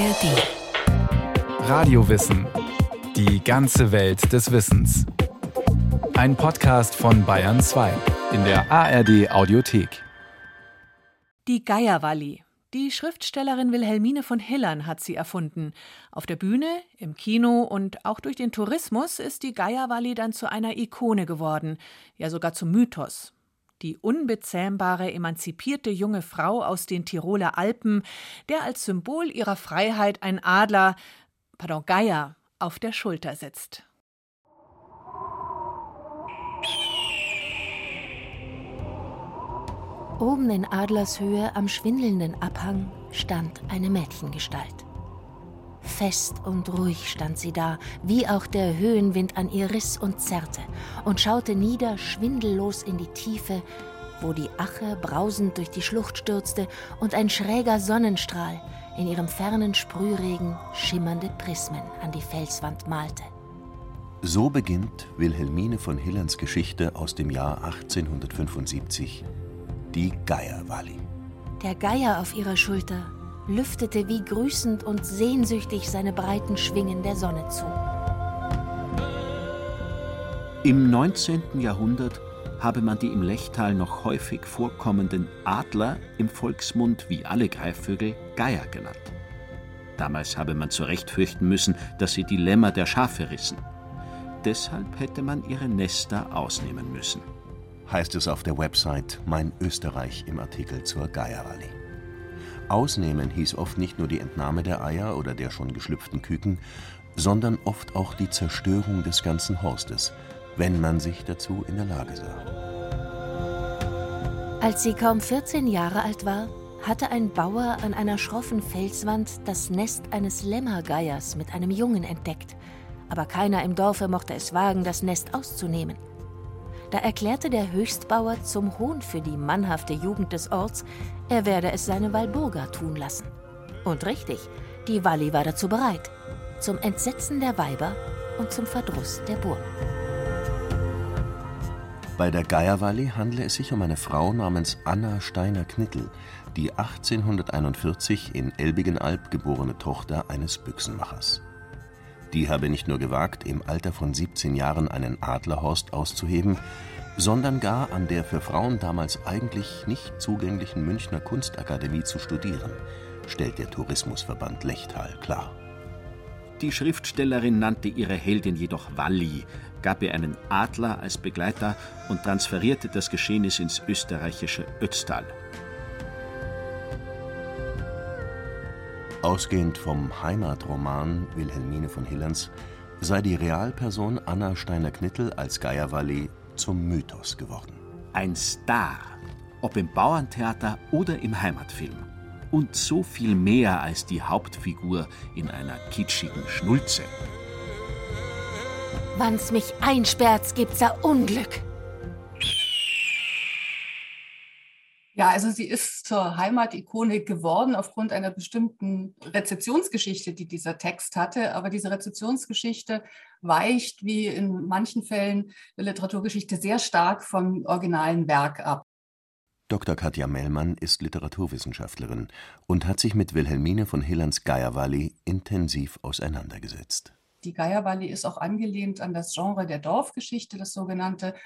ARD. Radiowissen. Die ganze Welt des Wissens. Ein Podcast von Bayern 2 in der ARD Audiothek. Die Geierwalli. Die Schriftstellerin Wilhelmine von Hillern hat sie erfunden. Auf der Bühne, im Kino und auch durch den Tourismus ist die Geierwalli dann zu einer Ikone geworden, ja sogar zum Mythos. Die unbezähmbare, emanzipierte junge Frau aus den Tiroler Alpen, der als Symbol ihrer Freiheit ein Adler, pardon, Geier, auf der Schulter sitzt. Oben in Adlershöhe am schwindelnden Abhang stand eine Mädchengestalt. Fest und ruhig stand sie da, wie auch der Höhenwind an ihr riss und zerrte, und schaute nieder schwindellos in die Tiefe, wo die Ache brausend durch die Schlucht stürzte und ein schräger Sonnenstrahl in ihrem fernen Sprühregen schimmernde Prismen an die Felswand malte. So beginnt Wilhelmine von Hillerns Geschichte aus dem Jahr 1875 die Geierwalli. Der Geier auf ihrer Schulter lüftete wie grüßend und sehnsüchtig seine breiten Schwingen der Sonne zu. Im 19. Jahrhundert habe man die im Lechtal noch häufig vorkommenden Adler im Volksmund wie alle Greifvögel Geier genannt. Damals habe man zu Recht fürchten müssen, dass sie die Lämmer der Schafe rissen. Deshalb hätte man ihre Nester ausnehmen müssen heißt es auf der Website Mein Österreich im Artikel zur Geierwalli. Ausnehmen hieß oft nicht nur die Entnahme der Eier oder der schon geschlüpften Küken, sondern oft auch die Zerstörung des ganzen Horstes, wenn man sich dazu in der Lage sah. Als sie kaum 14 Jahre alt war, hatte ein Bauer an einer schroffen Felswand das Nest eines Lämmergeiers mit einem Jungen entdeckt, aber keiner im Dorfe mochte es wagen, das Nest auszunehmen. Da erklärte der Höchstbauer zum Hohn für die mannhafte Jugend des Orts, er werde es seine Walburga tun lassen. Und richtig, die Walli war dazu bereit. Zum Entsetzen der Weiber und zum Verdruss der Burgen. Bei der Geierwalli handle es sich um eine Frau namens Anna Steiner-Knittel, die 1841 in Elbigenalb geborene Tochter eines Büchsenmachers. Die habe nicht nur gewagt, im Alter von 17 Jahren einen Adlerhorst auszuheben, sondern gar an der für Frauen damals eigentlich nicht zugänglichen Münchner Kunstakademie zu studieren, stellt der Tourismusverband Lechtal klar. Die Schriftstellerin nannte ihre Heldin jedoch Walli, gab ihr einen Adler als Begleiter und transferierte das Geschehnis ins österreichische Ötztal. Ausgehend vom Heimatroman Wilhelmine von Hillerns sei die Realperson Anna Steiner-Knittel als Geierwalli zum Mythos geworden. Ein Star, ob im Bauerntheater oder im Heimatfilm. Und so viel mehr als die Hauptfigur in einer kitschigen Schnulze. Wann's mich einsperrt, gibt's da Unglück. Ja, also sie ist zur Heimatikone geworden aufgrund einer bestimmten Rezeptionsgeschichte, die dieser Text hatte. Aber diese Rezeptionsgeschichte weicht wie in manchen Fällen der Literaturgeschichte sehr stark vom originalen Werk ab. Dr. Katja Mellmann ist Literaturwissenschaftlerin und hat sich mit Wilhelmine von Hillerns Geierwalli intensiv auseinandergesetzt. Die Geierwalli ist auch angelehnt an das Genre der Dorfgeschichte, das sogenannte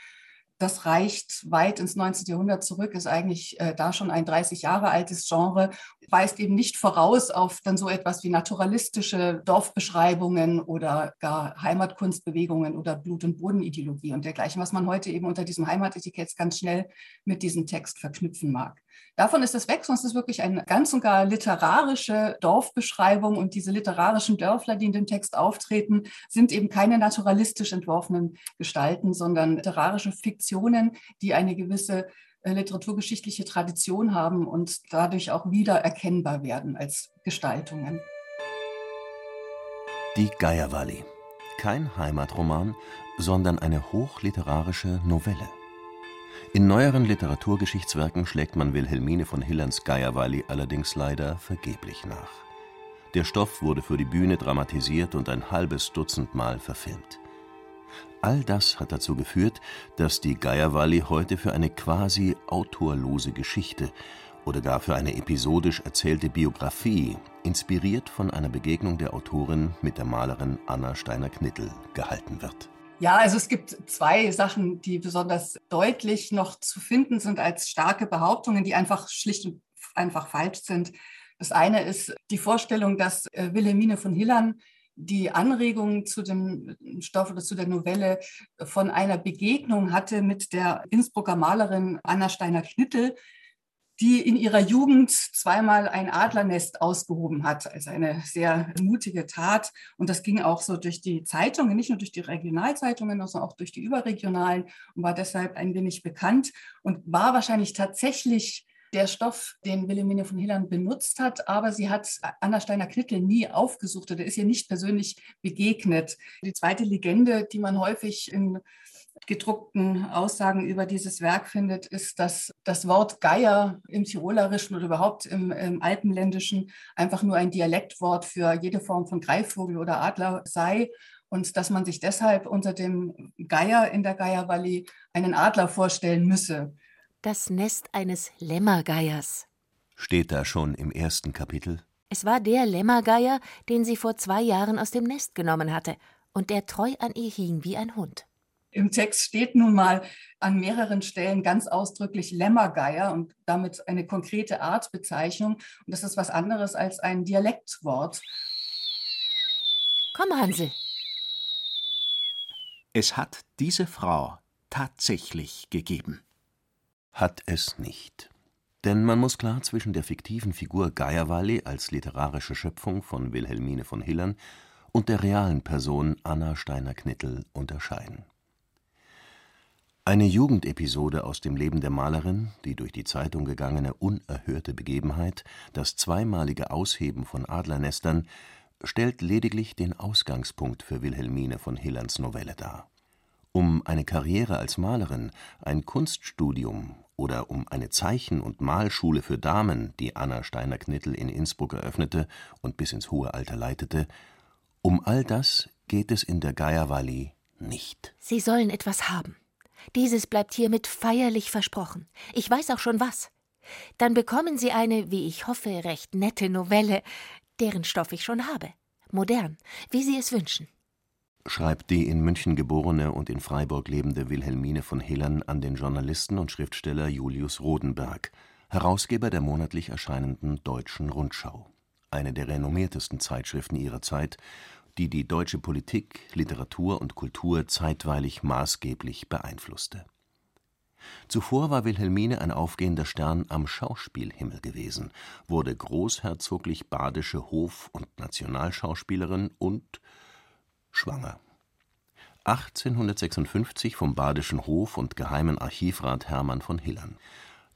das reicht weit ins 19. Jahrhundert zurück, ist eigentlich äh, da schon ein 30 Jahre altes Genre, weist eben nicht voraus auf dann so etwas wie naturalistische Dorfbeschreibungen oder gar Heimatkunstbewegungen oder Blut- und Bodenideologie und dergleichen, was man heute eben unter diesem Heimatetikett ganz schnell mit diesem Text verknüpfen mag. Davon ist es weg, sonst ist es wirklich eine ganz und gar literarische Dorfbeschreibung und diese literarischen Dörfler, die in dem Text auftreten, sind eben keine naturalistisch entworfenen Gestalten, sondern literarische Fiktionen, die eine gewisse äh, literaturgeschichtliche Tradition haben und dadurch auch wieder erkennbar werden als Gestaltungen. Die Geierwalli. Kein Heimatroman, sondern eine hochliterarische Novelle. In neueren Literaturgeschichtswerken schlägt man Wilhelmine von Hillerns Geierwalli allerdings leider vergeblich nach. Der Stoff wurde für die Bühne dramatisiert und ein halbes Dutzend Mal verfilmt. All das hat dazu geführt, dass die Geierwalli heute für eine quasi autorlose Geschichte oder gar für eine episodisch erzählte Biografie, inspiriert von einer Begegnung der Autorin mit der Malerin Anna Steiner-Knittel, gehalten wird. Ja, also es gibt zwei Sachen, die besonders deutlich noch zu finden sind als starke Behauptungen, die einfach schlicht und einfach falsch sind. Das eine ist die Vorstellung, dass äh, Wilhelmine von Hillern die Anregung zu dem Stoff oder zu der Novelle von einer Begegnung hatte mit der Innsbrucker Malerin Anna Steiner-Knittel, die in ihrer Jugend zweimal ein Adlernest ausgehoben hat, als eine sehr mutige Tat. Und das ging auch so durch die Zeitungen, nicht nur durch die Regionalzeitungen, sondern auch durch die überregionalen und war deshalb ein wenig bekannt und war wahrscheinlich tatsächlich der Stoff, den Wilhelmine von Hillern benutzt hat, aber sie hat Anna Steiner-Knittel nie aufgesucht oder ist ihr nicht persönlich begegnet. Die zweite Legende, die man häufig in gedruckten Aussagen über dieses Werk findet, ist, dass das Wort Geier im Tirolerischen oder überhaupt im, im Alpenländischen einfach nur ein Dialektwort für jede Form von Greifvogel oder Adler sei und dass man sich deshalb unter dem Geier in der Geiervalley einen Adler vorstellen müsse. Das Nest eines Lämmergeiers. Steht da schon im ersten Kapitel? Es war der Lämmergeier, den sie vor zwei Jahren aus dem Nest genommen hatte und der treu an ihr hing wie ein Hund. Im Text steht nun mal an mehreren Stellen ganz ausdrücklich Lämmergeier und damit eine konkrete Artbezeichnung. Und das ist was anderes als ein Dialektwort. Komm, Hansel. Es hat diese Frau tatsächlich gegeben. Hat es nicht. Denn man muss klar zwischen der fiktiven Figur Geierwalli als literarische Schöpfung von Wilhelmine von Hillern und der realen Person Anna Steiner-Knittel unterscheiden. Eine Jugendepisode aus dem Leben der Malerin, die durch die Zeitung gegangene unerhörte Begebenheit, das zweimalige Ausheben von Adlernestern, stellt lediglich den Ausgangspunkt für Wilhelmine von Hillerns Novelle dar. Um eine Karriere als Malerin, ein Kunststudium oder um eine Zeichen und Malschule für Damen, die Anna Steiner-Knittel in Innsbruck eröffnete und bis ins hohe Alter leitete, um all das geht es in der Geiervalley nicht. Sie sollen etwas haben. Dieses bleibt hiermit feierlich versprochen. Ich weiß auch schon was. Dann bekommen Sie eine, wie ich hoffe, recht nette Novelle, deren Stoff ich schon habe. Modern, wie Sie es wünschen. Schreibt die in München geborene und in Freiburg lebende Wilhelmine von Hillern an den Journalisten und Schriftsteller Julius Rodenberg, Herausgeber der monatlich erscheinenden Deutschen Rundschau, eine der renommiertesten Zeitschriften ihrer Zeit die die deutsche Politik, Literatur und Kultur zeitweilig maßgeblich beeinflusste. Zuvor war Wilhelmine ein aufgehender Stern am Schauspielhimmel gewesen, wurde großherzoglich badische Hof und Nationalschauspielerin und schwanger. 1856 vom badischen Hof und geheimen Archivrat Hermann von Hillern.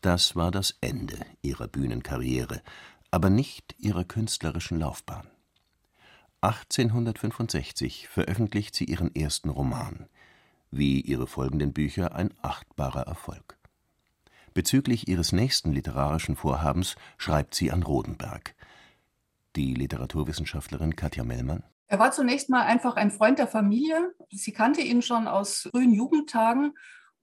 Das war das Ende ihrer Bühnenkarriere, aber nicht ihrer künstlerischen Laufbahn 1865 veröffentlicht sie ihren ersten Roman, wie ihre folgenden Bücher ein achtbarer Erfolg. Bezüglich ihres nächsten literarischen Vorhabens schreibt sie an Rodenberg. Die Literaturwissenschaftlerin Katja Mellmann. Er war zunächst mal einfach ein Freund der Familie. Sie kannte ihn schon aus frühen Jugendtagen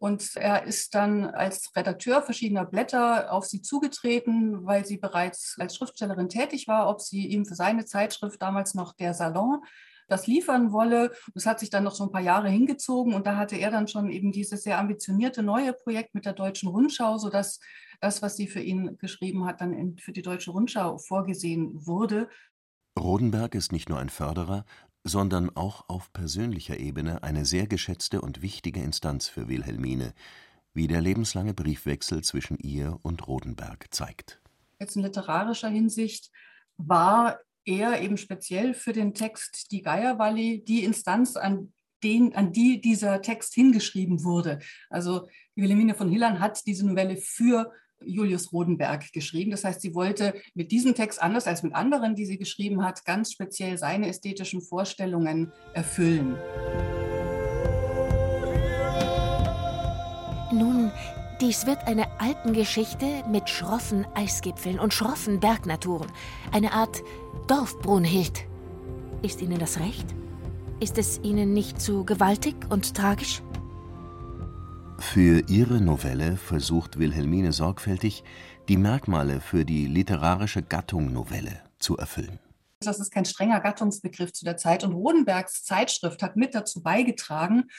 und er ist dann als Redakteur verschiedener Blätter auf sie zugetreten, weil sie bereits als Schriftstellerin tätig war, ob sie ihm für seine Zeitschrift, damals noch der Salon, das liefern wolle. Das hat sich dann noch so ein paar Jahre hingezogen und da hatte er dann schon eben dieses sehr ambitionierte neue Projekt mit der Deutschen Rundschau, sodass das, was sie für ihn geschrieben hat, dann für die Deutsche Rundschau vorgesehen wurde. Rodenberg ist nicht nur ein Förderer, sondern auch auf persönlicher Ebene eine sehr geschätzte und wichtige Instanz für Wilhelmine, wie der lebenslange Briefwechsel zwischen ihr und Rodenberg zeigt. Jetzt in literarischer Hinsicht war er eben speziell für den Text Die Geierwalli die Instanz, an, den, an die dieser Text hingeschrieben wurde. Also Wilhelmine von Hillern hat diese Novelle für Julius Rodenberg geschrieben. Das heißt, sie wollte mit diesem Text, anders als mit anderen, die sie geschrieben hat, ganz speziell seine ästhetischen Vorstellungen erfüllen. Nun, dies wird eine Alpengeschichte mit schroffen Eisgipfeln und schroffen Bergnaturen. Eine Art Dorfbrunhild. Ist Ihnen das recht? Ist es Ihnen nicht zu gewaltig und tragisch? Für ihre Novelle versucht Wilhelmine sorgfältig, die Merkmale für die literarische Gattung Novelle zu erfüllen. Das ist kein strenger Gattungsbegriff zu der Zeit. Und Rodenbergs Zeitschrift hat mit dazu beigetragen,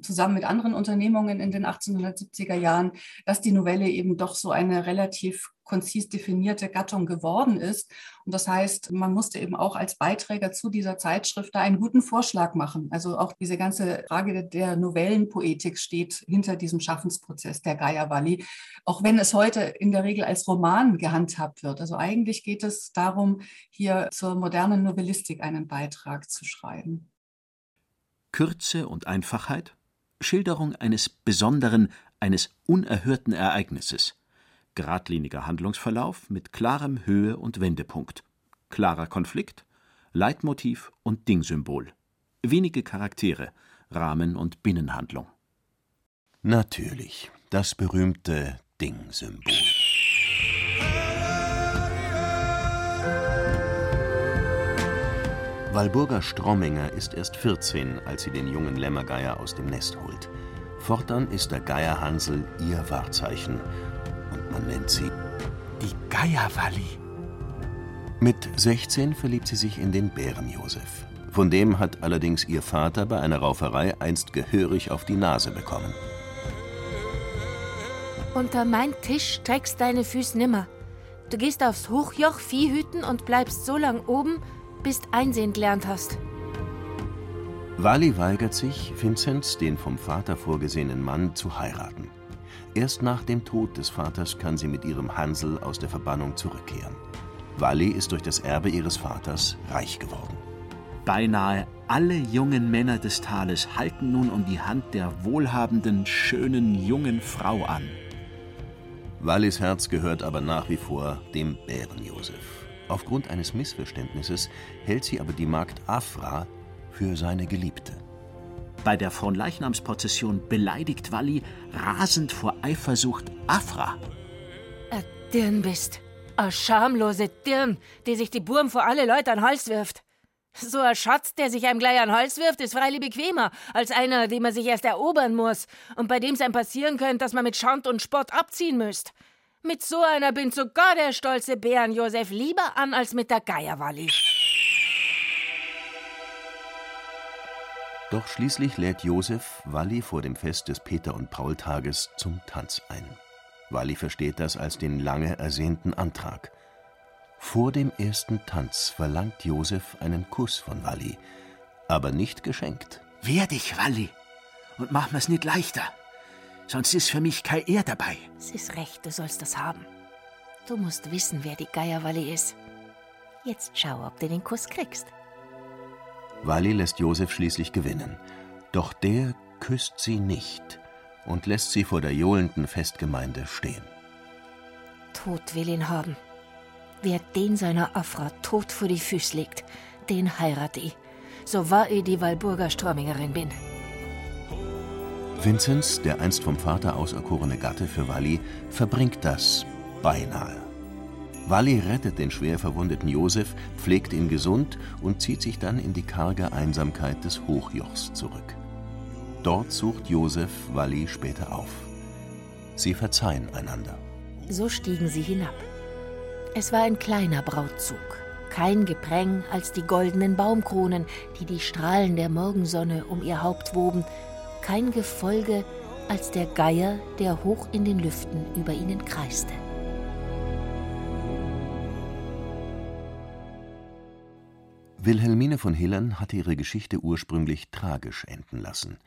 zusammen mit anderen Unternehmungen in den 1870er Jahren, dass die Novelle eben doch so eine relativ konzis definierte Gattung geworden ist. Und das heißt, man musste eben auch als Beiträger zu dieser Zeitschrift da einen guten Vorschlag machen. Also auch diese ganze Frage der Novellenpoetik steht hinter diesem Schaffensprozess der Geierwalli, auch wenn es heute in der Regel als Roman gehandhabt wird. Also eigentlich geht es darum, hier zur modernen Novellistik einen Beitrag zu schreiben. Kürze und Einfachheit, Schilderung eines besonderen, eines unerhörten Ereignisses, geradliniger Handlungsverlauf mit klarem Höhe- und Wendepunkt, klarer Konflikt, Leitmotiv und Dingsymbol, wenige Charaktere, Rahmen und Binnenhandlung. Natürlich, das berühmte Dingsymbol. Walburga Stromminger ist erst 14, als sie den jungen Lämmergeier aus dem Nest holt. Fortan ist der Geierhansel ihr Wahrzeichen und man nennt sie die Geierwalli. Mit 16 verliebt sie sich in den Bärenjosef. Von dem hat allerdings ihr Vater bei einer Rauferei einst gehörig auf die Nase bekommen. Unter mein Tisch streckst deine Füße nimmer. Du gehst aufs Hochjoch Vieh hüten und bleibst so lang oben, bis einsehen gelernt hast. Wally weigert sich, Vinzenz, den vom Vater vorgesehenen Mann, zu heiraten. Erst nach dem Tod des Vaters kann sie mit ihrem Hansel aus der Verbannung zurückkehren. Wally ist durch das Erbe ihres Vaters reich geworden. Beinahe alle jungen Männer des Tales halten nun um die Hand der wohlhabenden, schönen jungen Frau an. Wallys Herz gehört aber nach wie vor dem Bärenjosef. Aufgrund eines Missverständnisses hält sie aber die Magd Afra für seine Geliebte. Bei der Fronleichnamsprozession beleidigt Walli rasend vor Eifersucht Afra. A Dirn bist. A schamlose Dirn, die sich die Burm vor alle Leute an den Hals wirft. So ein Schatz, der sich einem gleich an den Hals wirft, ist freilich bequemer als einer, den man sich erst erobern muss und bei dem es einem passieren könnte, dass man mit Schand und Spott abziehen müsst. Mit so einer bin sogar der stolze Bären Josef lieber an als mit der Geierwalli. Doch schließlich lädt Josef Walli vor dem Fest des Peter- und Paultages zum Tanz ein. Walli versteht das als den lange ersehnten Antrag. Vor dem ersten Tanz verlangt Josef einen Kuss von Walli, aber nicht geschenkt. Wehr dich, Walli, und mach mir's nicht leichter. Sonst ist für mich kein Er dabei. Es ist recht, du sollst das haben. Du musst wissen, wer die Geierwalli ist. Jetzt schau, ob du den Kuss kriegst. Walli lässt Josef schließlich gewinnen. Doch der küsst sie nicht und lässt sie vor der johlenden Festgemeinde stehen. Tod will ihn haben. Wer den seiner Afra tot vor die Füße legt, den heirate ich. So wahr ich die Walburger Strömingerin bin. Vinzenz, der einst vom Vater auserkorene Gatte für Walli, verbringt das beinahe. Walli rettet den schwer verwundeten Josef, pflegt ihn gesund und zieht sich dann in die karge Einsamkeit des Hochjochs zurück. Dort sucht Josef Walli später auf. Sie verzeihen einander. So stiegen sie hinab. Es war ein kleiner Brautzug, kein Gepräng als die goldenen Baumkronen, die die Strahlen der Morgensonne um ihr Haupt woben, kein Gefolge als der Geier, der hoch in den Lüften über ihnen kreiste. Wilhelmine von Hillern hatte ihre Geschichte ursprünglich tragisch enden lassen.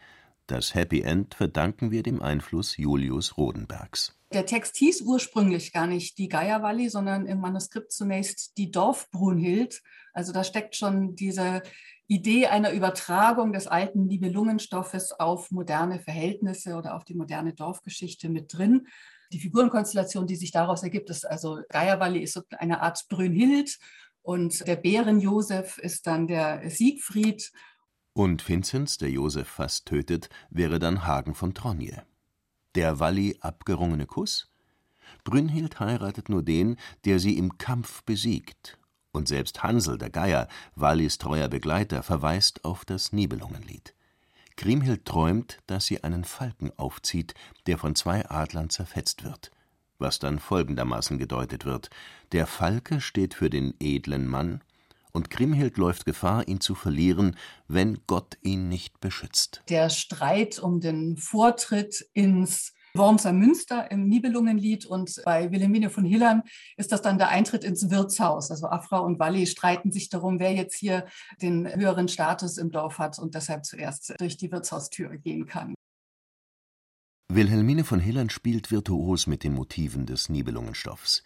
Das Happy End verdanken wir dem Einfluss Julius Rodenbergs. Der Text hieß ursprünglich gar nicht die Geierwalli, sondern im Manuskript zunächst die Dorfbrunhild. Also da steckt schon diese Idee einer Übertragung des alten Nibelungenstoffes auf moderne Verhältnisse oder auf die moderne Dorfgeschichte mit drin. Die Figurenkonstellation, die sich daraus ergibt, ist also Geierwalli ist eine Art Brünnhild und der Bären-Josef ist dann der Siegfried. Und Vinzenz, der Josef fast tötet, wäre dann Hagen von Tronje. Der Walli abgerungene Kuss? Brünnhild heiratet nur den, der sie im Kampf besiegt. Und selbst Hansel, der Geier, Wallis treuer Begleiter, verweist auf das Nibelungenlied. Kriemhild träumt, dass sie einen Falken aufzieht, der von zwei Adlern zerfetzt wird. was dann folgendermaßen gedeutet wird: Der Falke steht für den edlen Mann, und Kriemhild läuft Gefahr, ihn zu verlieren, wenn Gott ihn nicht beschützt. Der Streit um den Vortritt ins Wormser Münster im Nibelungenlied und bei Wilhelmine von Hillern ist das dann der Eintritt ins Wirtshaus. Also Afra und Walli streiten sich darum, wer jetzt hier den höheren Status im Dorf hat und deshalb zuerst durch die Wirtshaustür gehen kann. Wilhelmine von Hillern spielt virtuos mit den Motiven des Nibelungenstoffs.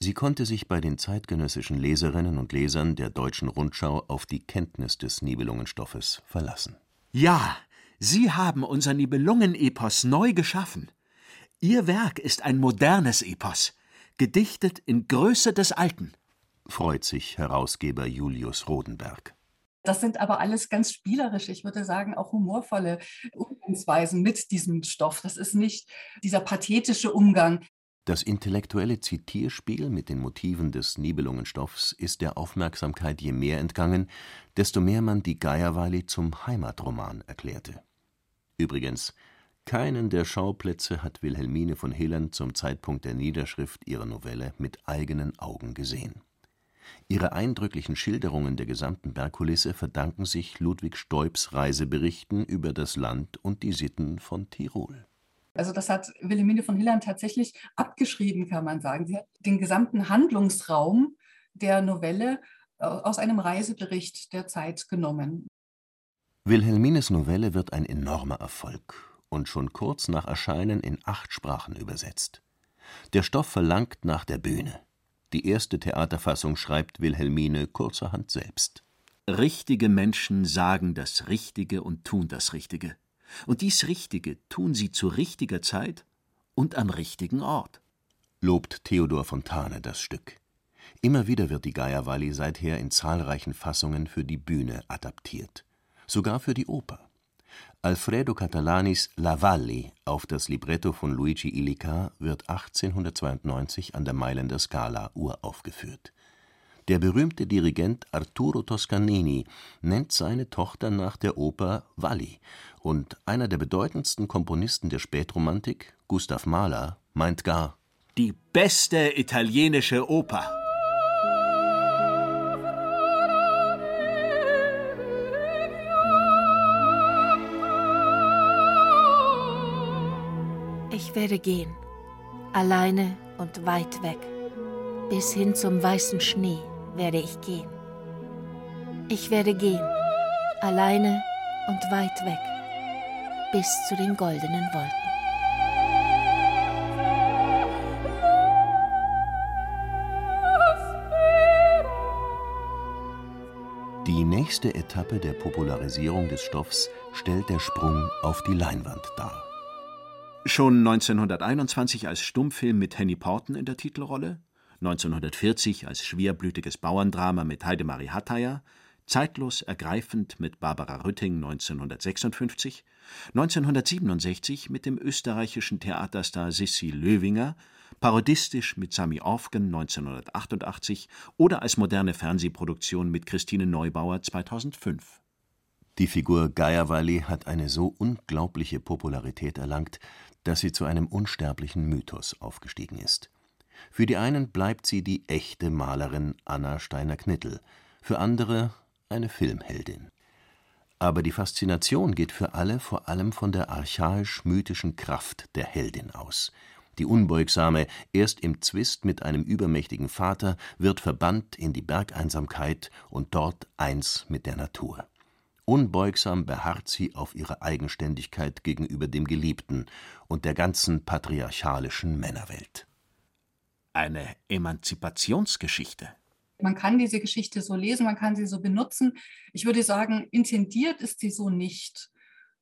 Sie konnte sich bei den zeitgenössischen Leserinnen und Lesern der Deutschen Rundschau auf die Kenntnis des Nibelungenstoffes verlassen. Ja, Sie haben unser Nibelungenepos neu geschaffen. Ihr Werk ist ein modernes Epos, gedichtet in Größe des Alten, freut sich Herausgeber Julius Rodenberg. Das sind aber alles ganz spielerische, ich würde sagen auch humorvolle Umgangsweisen mit diesem Stoff. Das ist nicht dieser pathetische Umgang. Das intellektuelle Zitierspiel mit den Motiven des Nibelungenstoffs ist der Aufmerksamkeit je mehr entgangen, desto mehr man die Geierwalli zum Heimatroman erklärte. Übrigens, keinen der Schauplätze hat Wilhelmine von Hillern zum Zeitpunkt der Niederschrift ihrer Novelle mit eigenen Augen gesehen. Ihre eindrücklichen Schilderungen der gesamten Bergkulisse verdanken sich Ludwig Stoibs Reiseberichten über das Land und die Sitten von Tirol. Also das hat Wilhelmine von Hillern tatsächlich abgeschrieben, kann man sagen. Sie hat den gesamten Handlungsraum der Novelle äh, aus einem Reisebericht der Zeit genommen. Wilhelmines Novelle wird ein enormer Erfolg und schon kurz nach Erscheinen in acht Sprachen übersetzt. Der Stoff verlangt nach der Bühne. Die erste Theaterfassung schreibt Wilhelmine kurzerhand selbst. Richtige Menschen sagen das Richtige und tun das Richtige. Und dies Richtige tun sie zu richtiger Zeit und am richtigen Ort. Lobt Theodor Fontane das Stück. Immer wieder wird die Geierwalli seither in zahlreichen Fassungen für die Bühne adaptiert. Sogar für die Oper. Alfredo Catalanis La Valli auf das Libretto von Luigi Illica wird 1892 an der Mailänder Scala uraufgeführt. Der berühmte Dirigent Arturo Toscanini nennt seine Tochter nach der Oper Valli und einer der bedeutendsten Komponisten der Spätromantik, Gustav Mahler, meint gar: Die beste italienische Oper. Ich werde gehen, alleine und weit weg. Bis hin zum weißen Schnee werde ich gehen. Ich werde gehen, alleine und weit weg, bis zu den goldenen Wolken. Die nächste Etappe der Popularisierung des Stoffs stellt der Sprung auf die Leinwand dar. Schon 1921 als Stummfilm mit Henny Porten in der Titelrolle, 1940 als schwerblütiges Bauerndrama mit Heidemarie Hatteier, zeitlos ergreifend mit Barbara Rütting 1956, 1967 mit dem österreichischen Theaterstar Sissi Löwinger, parodistisch mit Sami Orfgen 1988 oder als moderne Fernsehproduktion mit Christine Neubauer 2005. Die Figur Geierwalli hat eine so unglaubliche Popularität erlangt, dass sie zu einem unsterblichen Mythos aufgestiegen ist. Für die einen bleibt sie die echte Malerin Anna Steiner-Knittel, für andere eine Filmheldin. Aber die Faszination geht für alle vor allem von der archaisch-mythischen Kraft der Heldin aus. Die Unbeugsame, erst im Zwist mit einem übermächtigen Vater, wird verbannt in die Bergeinsamkeit und dort eins mit der Natur. Unbeugsam beharrt sie auf ihrer Eigenständigkeit gegenüber dem Geliebten und der ganzen patriarchalischen Männerwelt. Eine Emanzipationsgeschichte. Man kann diese Geschichte so lesen, man kann sie so benutzen. Ich würde sagen, intendiert ist sie so nicht.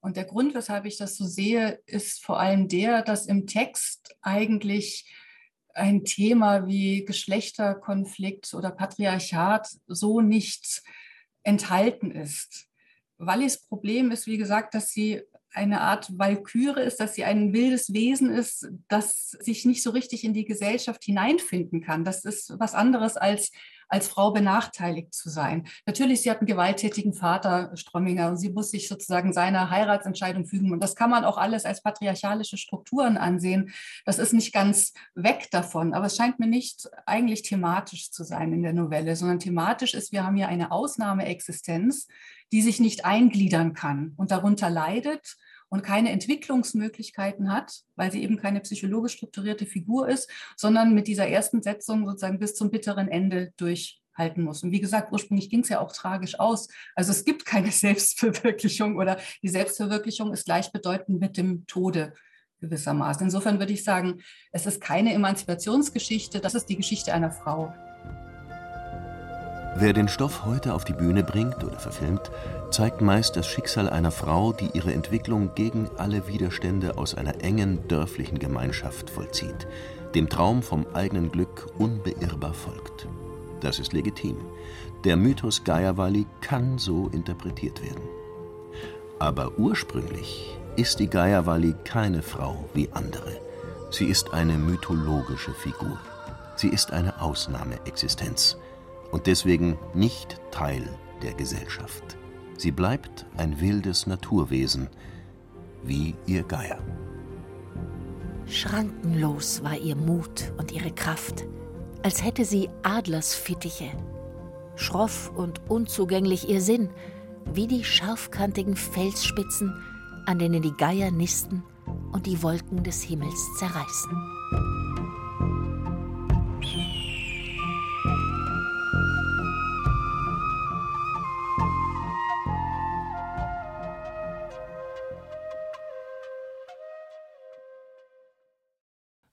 Und der Grund, weshalb ich das so sehe, ist vor allem der, dass im Text eigentlich ein Thema wie Geschlechterkonflikt oder Patriarchat so nicht enthalten ist. Wallis Problem ist, wie gesagt, dass sie eine Art Walküre ist, dass sie ein wildes Wesen ist, das sich nicht so richtig in die Gesellschaft hineinfinden kann. Das ist was anderes als als Frau benachteiligt zu sein. Natürlich, sie hat einen gewalttätigen Vater, Stromminger, und sie muss sich sozusagen seiner Heiratsentscheidung fügen. Und das kann man auch alles als patriarchalische Strukturen ansehen. Das ist nicht ganz weg davon, aber es scheint mir nicht eigentlich thematisch zu sein in der Novelle, sondern thematisch ist, wir haben hier eine Ausnahmeexistenz, die sich nicht eingliedern kann und darunter leidet und keine Entwicklungsmöglichkeiten hat, weil sie eben keine psychologisch strukturierte Figur ist, sondern mit dieser ersten Setzung sozusagen bis zum bitteren Ende durchhalten muss. Und wie gesagt, ursprünglich ging es ja auch tragisch aus. Also es gibt keine Selbstverwirklichung oder die Selbstverwirklichung ist gleichbedeutend mit dem Tode gewissermaßen. Insofern würde ich sagen, es ist keine Emanzipationsgeschichte, das ist die Geschichte einer Frau. Wer den Stoff heute auf die Bühne bringt oder verfilmt, zeigt meist das Schicksal einer Frau, die ihre Entwicklung gegen alle Widerstände aus einer engen dörflichen Gemeinschaft vollzieht, dem Traum vom eigenen Glück unbeirrbar folgt. Das ist legitim. Der Mythos Gaiawali kann so interpretiert werden. Aber ursprünglich ist die Gaiawali keine Frau wie andere. Sie ist eine mythologische Figur. Sie ist eine Ausnahmeexistenz und deswegen nicht Teil der Gesellschaft. Sie bleibt ein wildes Naturwesen, wie ihr Geier. Schrankenlos war ihr Mut und ihre Kraft, als hätte sie Adlersfittiche. Schroff und unzugänglich ihr Sinn, wie die scharfkantigen Felsspitzen, an denen die Geier nisten und die Wolken des Himmels zerreißen.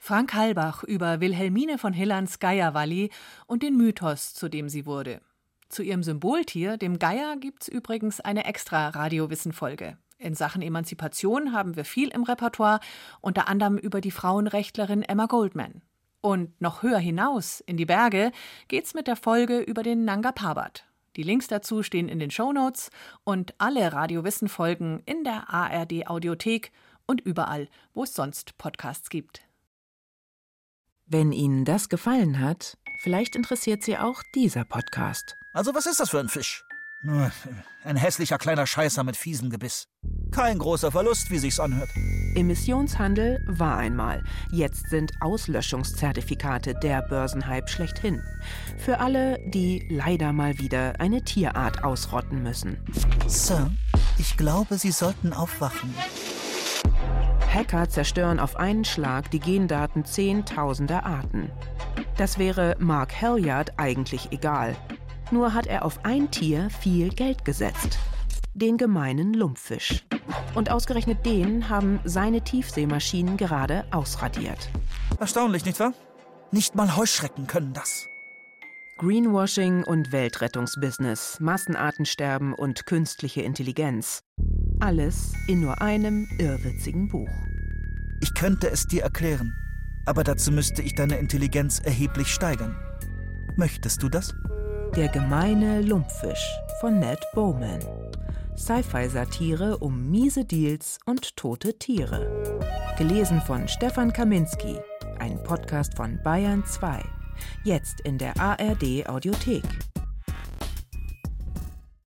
Frank Halbach über Wilhelmine von Hillerns Geierwalli und den Mythos, zu dem sie wurde. Zu ihrem Symboltier, dem Geier, gibt's übrigens eine extra Radiowissen-Folge. In Sachen Emanzipation haben wir viel im Repertoire, unter anderem über die Frauenrechtlerin Emma Goldman. Und noch höher hinaus, in die Berge, geht's mit der Folge über den Nanga Parbat. Die Links dazu stehen in den Shownotes und alle Radiowissen-Folgen in der ARD Audiothek und überall, wo es sonst Podcasts gibt. Wenn Ihnen das gefallen hat, vielleicht interessiert Sie auch dieser Podcast. Also was ist das für ein Fisch? Ein hässlicher kleiner Scheißer mit fiesem Gebiss. Kein großer Verlust, wie sich's anhört. Emissionshandel war einmal. Jetzt sind Auslöschungszertifikate der Börsenhype schlechthin. Für alle, die leider mal wieder eine Tierart ausrotten müssen. Sir, ich glaube, Sie sollten aufwachen. Hacker zerstören auf einen Schlag die Gendaten zehntausender Arten. Das wäre Mark Halliard eigentlich egal. Nur hat er auf ein Tier viel Geld gesetzt. Den gemeinen Lumpfisch. Und ausgerechnet den haben seine Tiefseemaschinen gerade ausradiert. Erstaunlich, nicht wahr? Nicht mal Heuschrecken können das. Greenwashing und Weltrettungsbusiness, Massenartensterben und künstliche Intelligenz. Alles in nur einem irrwitzigen Buch. Ich könnte es dir erklären, aber dazu müsste ich deine Intelligenz erheblich steigern. Möchtest du das? Der gemeine Lumpfisch von Ned Bowman. Sci-Fi-Satire um miese Deals und tote Tiere. Gelesen von Stefan Kaminski. Ein Podcast von Bayern 2. Jetzt in der ARD Audiothek.